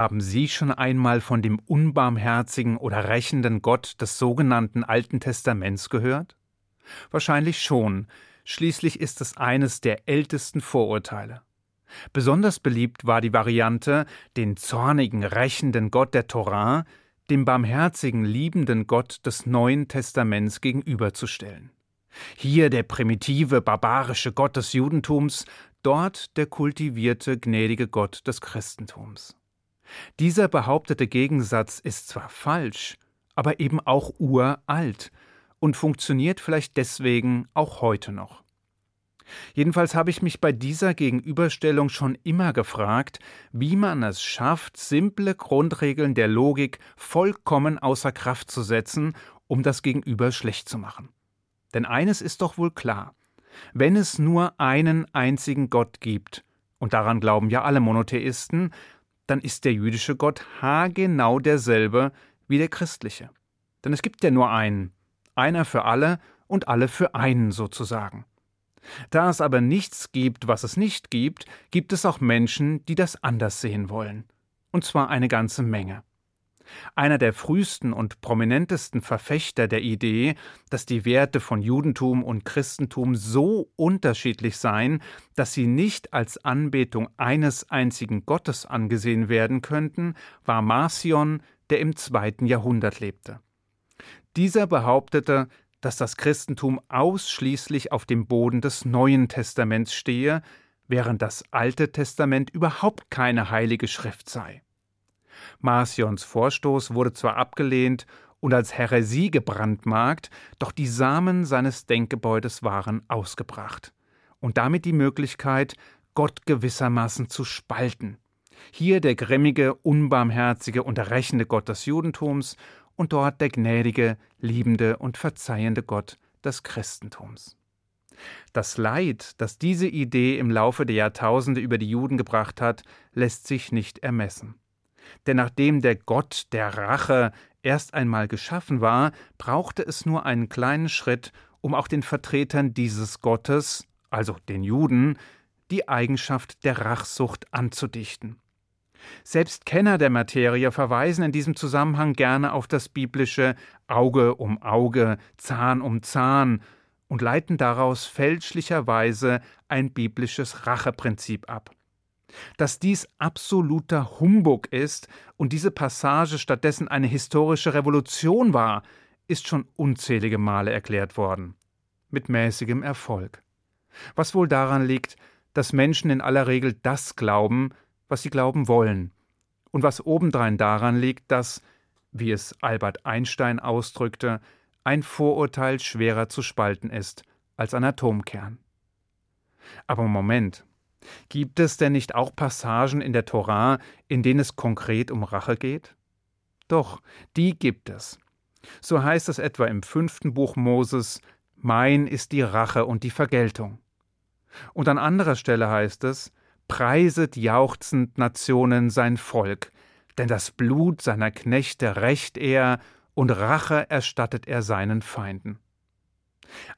Haben Sie schon einmal von dem unbarmherzigen oder rächenden Gott des sogenannten Alten Testaments gehört? Wahrscheinlich schon, schließlich ist es eines der ältesten Vorurteile. Besonders beliebt war die Variante, den zornigen, rächenden Gott der Torah dem barmherzigen, liebenden Gott des Neuen Testaments gegenüberzustellen. Hier der primitive, barbarische Gott des Judentums, dort der kultivierte, gnädige Gott des Christentums. Dieser behauptete Gegensatz ist zwar falsch, aber eben auch uralt und funktioniert vielleicht deswegen auch heute noch. Jedenfalls habe ich mich bei dieser Gegenüberstellung schon immer gefragt, wie man es schafft, simple Grundregeln der Logik vollkommen außer Kraft zu setzen, um das Gegenüber schlecht zu machen. Denn eines ist doch wohl klar, wenn es nur einen einzigen Gott gibt, und daran glauben ja alle Monotheisten, dann ist der jüdische Gott haargenau derselbe wie der christliche. Denn es gibt ja nur einen, einer für alle und alle für einen sozusagen. Da es aber nichts gibt, was es nicht gibt, gibt es auch Menschen, die das anders sehen wollen. Und zwar eine ganze Menge. Einer der frühesten und prominentesten Verfechter der Idee, dass die Werte von Judentum und Christentum so unterschiedlich seien, dass sie nicht als Anbetung eines einzigen Gottes angesehen werden könnten, war Marcion, der im zweiten Jahrhundert lebte. Dieser behauptete, dass das Christentum ausschließlich auf dem Boden des Neuen Testaments stehe, während das Alte Testament überhaupt keine heilige Schrift sei. Marcions Vorstoß wurde zwar abgelehnt und als Häresie gebrandmarkt, doch die Samen seines Denkgebäudes waren ausgebracht und damit die Möglichkeit, Gott gewissermaßen zu spalten. Hier der grimmige, unbarmherzige und rächende Gott des Judentums und dort der gnädige, liebende und verzeihende Gott des Christentums. Das Leid, das diese Idee im Laufe der Jahrtausende über die Juden gebracht hat, lässt sich nicht ermessen. Denn nachdem der Gott der Rache erst einmal geschaffen war, brauchte es nur einen kleinen Schritt, um auch den Vertretern dieses Gottes, also den Juden, die Eigenschaft der Rachsucht anzudichten. Selbst Kenner der Materie verweisen in diesem Zusammenhang gerne auf das biblische Auge um Auge, Zahn um Zahn und leiten daraus fälschlicherweise ein biblisches Racheprinzip ab. Dass dies absoluter Humbug ist und diese Passage stattdessen eine historische Revolution war, ist schon unzählige Male erklärt worden. Mit mäßigem Erfolg. Was wohl daran liegt, dass Menschen in aller Regel das glauben, was sie glauben wollen, und was obendrein daran liegt, dass, wie es Albert Einstein ausdrückte, ein Vorurteil schwerer zu spalten ist als ein Atomkern. Aber Moment, gibt es denn nicht auch Passagen in der Torah, in denen es konkret um Rache geht? Doch, die gibt es. So heißt es etwa im fünften Buch Moses, Mein ist die Rache und die Vergeltung. Und an anderer Stelle heißt es, preiset jauchzend Nationen sein Volk, denn das Blut seiner Knechte rächt er und Rache erstattet er seinen Feinden.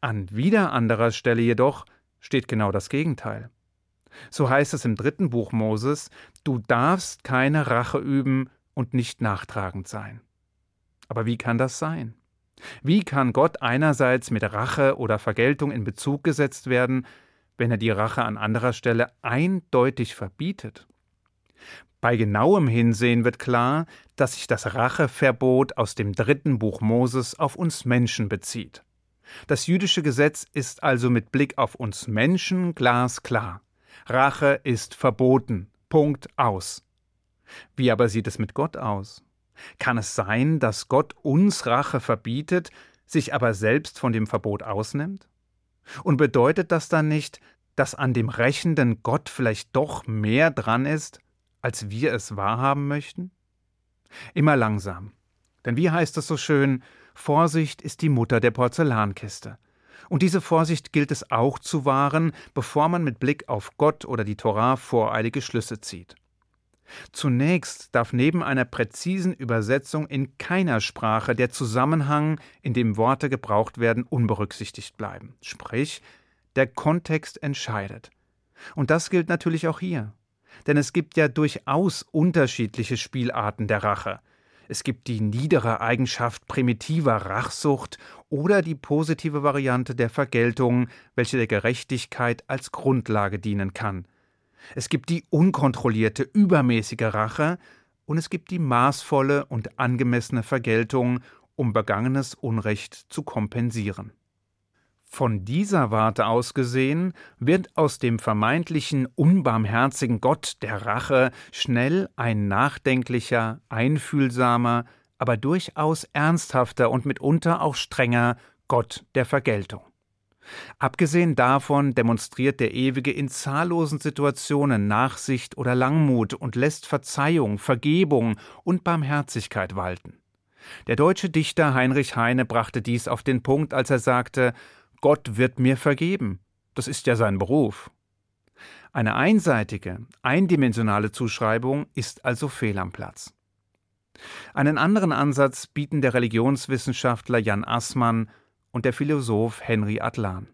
An wieder anderer Stelle jedoch steht genau das Gegenteil. So heißt es im dritten Buch Moses, du darfst keine Rache üben und nicht nachtragend sein. Aber wie kann das sein? Wie kann Gott einerseits mit Rache oder Vergeltung in Bezug gesetzt werden, wenn er die Rache an anderer Stelle eindeutig verbietet. Bei genauem Hinsehen wird klar, dass sich das Racheverbot aus dem dritten Buch Moses auf uns Menschen bezieht. Das jüdische Gesetz ist also mit Blick auf uns Menschen glasklar. Rache ist verboten. Punkt aus. Wie aber sieht es mit Gott aus? Kann es sein, dass Gott uns Rache verbietet, sich aber selbst von dem Verbot ausnimmt? Und bedeutet das dann nicht, dass an dem rächenden Gott vielleicht doch mehr dran ist, als wir es wahrhaben möchten? Immer langsam. Denn wie heißt es so schön, Vorsicht ist die Mutter der Porzellankiste. Und diese Vorsicht gilt es auch zu wahren, bevor man mit Blick auf Gott oder die Torah voreilige Schlüsse zieht. Zunächst darf neben einer präzisen Übersetzung in keiner Sprache der Zusammenhang, in dem Worte gebraucht werden, unberücksichtigt bleiben. Sprich, der Kontext entscheidet. Und das gilt natürlich auch hier. Denn es gibt ja durchaus unterschiedliche Spielarten der Rache. Es gibt die niedere Eigenschaft primitiver Rachsucht oder die positive Variante der Vergeltung, welche der Gerechtigkeit als Grundlage dienen kann. Es gibt die unkontrollierte, übermäßige Rache und es gibt die maßvolle und angemessene Vergeltung, um begangenes Unrecht zu kompensieren. Von dieser Warte aus gesehen wird aus dem vermeintlichen unbarmherzigen Gott der Rache schnell ein nachdenklicher, einfühlsamer, aber durchaus ernsthafter und mitunter auch strenger Gott der Vergeltung. Abgesehen davon demonstriert der Ewige in zahllosen Situationen Nachsicht oder Langmut und lässt Verzeihung, Vergebung und Barmherzigkeit walten. Der deutsche Dichter Heinrich Heine brachte dies auf den Punkt, als er sagte Gott wird mir vergeben. Das ist ja sein Beruf. Eine einseitige, eindimensionale Zuschreibung ist also fehl am Platz. Einen anderen Ansatz bieten der Religionswissenschaftler Jan Assmann und der Philosoph Henry Atlan.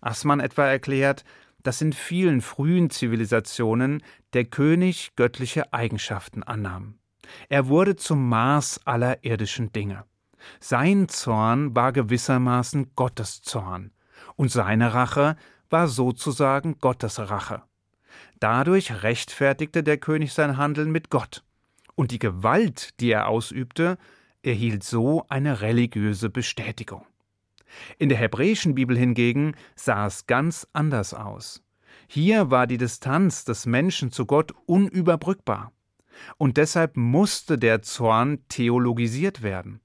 Assmann etwa erklärt, dass in vielen frühen Zivilisationen der König göttliche Eigenschaften annahm. Er wurde zum Maß aller irdischen Dinge. Sein Zorn war gewissermaßen Gottes Zorn, und seine Rache war sozusagen Gottes Rache. Dadurch rechtfertigte der König sein Handeln mit Gott, und die Gewalt, die er ausübte, erhielt so eine religiöse Bestätigung. In der hebräischen Bibel hingegen sah es ganz anders aus. Hier war die Distanz des Menschen zu Gott unüberbrückbar. Und deshalb musste der Zorn theologisiert werden.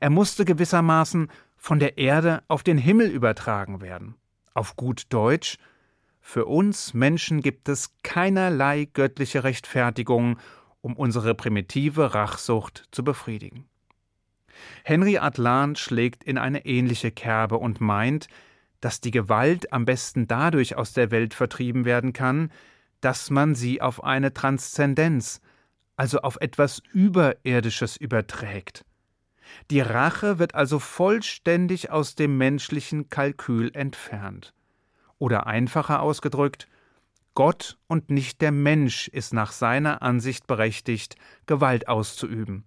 Er musste gewissermaßen von der Erde auf den Himmel übertragen werden. Auf gut Deutsch, für uns Menschen gibt es keinerlei göttliche Rechtfertigung, um unsere primitive Rachsucht zu befriedigen. Henry Atlan schlägt in eine ähnliche Kerbe und meint, dass die Gewalt am besten dadurch aus der Welt vertrieben werden kann, dass man sie auf eine Transzendenz, also auf etwas Überirdisches überträgt. Die Rache wird also vollständig aus dem menschlichen Kalkül entfernt. Oder einfacher ausgedrückt, Gott und nicht der Mensch ist nach seiner Ansicht berechtigt, Gewalt auszuüben.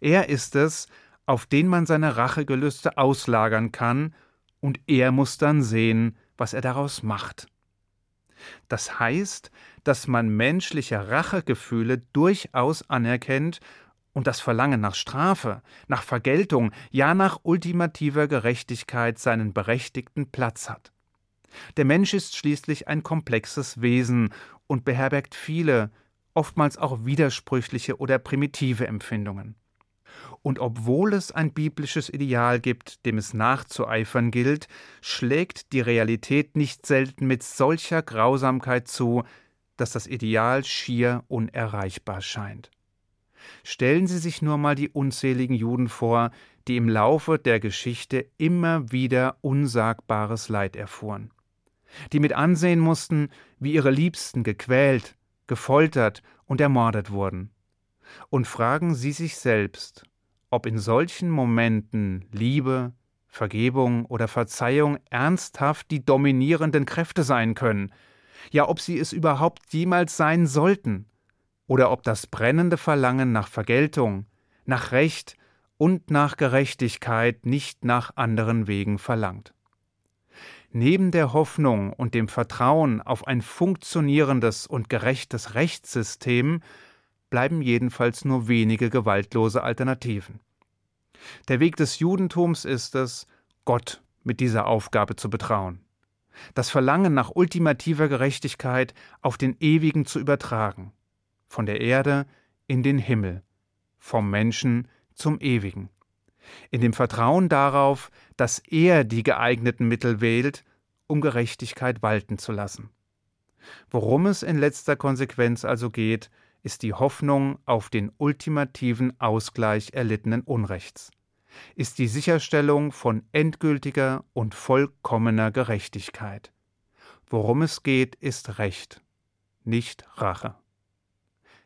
Er ist es, auf den man seine Rachegelüste auslagern kann, und er muss dann sehen, was er daraus macht. Das heißt, dass man menschliche Rachegefühle durchaus anerkennt und das Verlangen nach Strafe, nach Vergeltung, ja nach ultimativer Gerechtigkeit seinen berechtigten Platz hat. Der Mensch ist schließlich ein komplexes Wesen und beherbergt viele, oftmals auch widersprüchliche oder primitive Empfindungen. Und obwohl es ein biblisches Ideal gibt, dem es nachzueifern gilt, schlägt die Realität nicht selten mit solcher Grausamkeit zu, dass das Ideal schier unerreichbar scheint. Stellen Sie sich nur mal die unzähligen Juden vor, die im Laufe der Geschichte immer wieder unsagbares Leid erfuhren, die mit ansehen mussten, wie ihre Liebsten gequält, gefoltert und ermordet wurden. Und fragen Sie sich selbst, ob in solchen Momenten Liebe, Vergebung oder Verzeihung ernsthaft die dominierenden Kräfte sein können, ja ob sie es überhaupt jemals sein sollten oder ob das brennende Verlangen nach Vergeltung, nach Recht und nach Gerechtigkeit nicht nach anderen Wegen verlangt. Neben der Hoffnung und dem Vertrauen auf ein funktionierendes und gerechtes Rechtssystem bleiben jedenfalls nur wenige gewaltlose Alternativen. Der Weg des Judentums ist es, Gott mit dieser Aufgabe zu betrauen, das Verlangen nach ultimativer Gerechtigkeit auf den Ewigen zu übertragen von der Erde in den Himmel, vom Menschen zum Ewigen, in dem Vertrauen darauf, dass er die geeigneten Mittel wählt, um Gerechtigkeit walten zu lassen. Worum es in letzter Konsequenz also geht, ist die Hoffnung auf den ultimativen Ausgleich erlittenen Unrechts, ist die Sicherstellung von endgültiger und vollkommener Gerechtigkeit. Worum es geht, ist Recht, nicht Rache.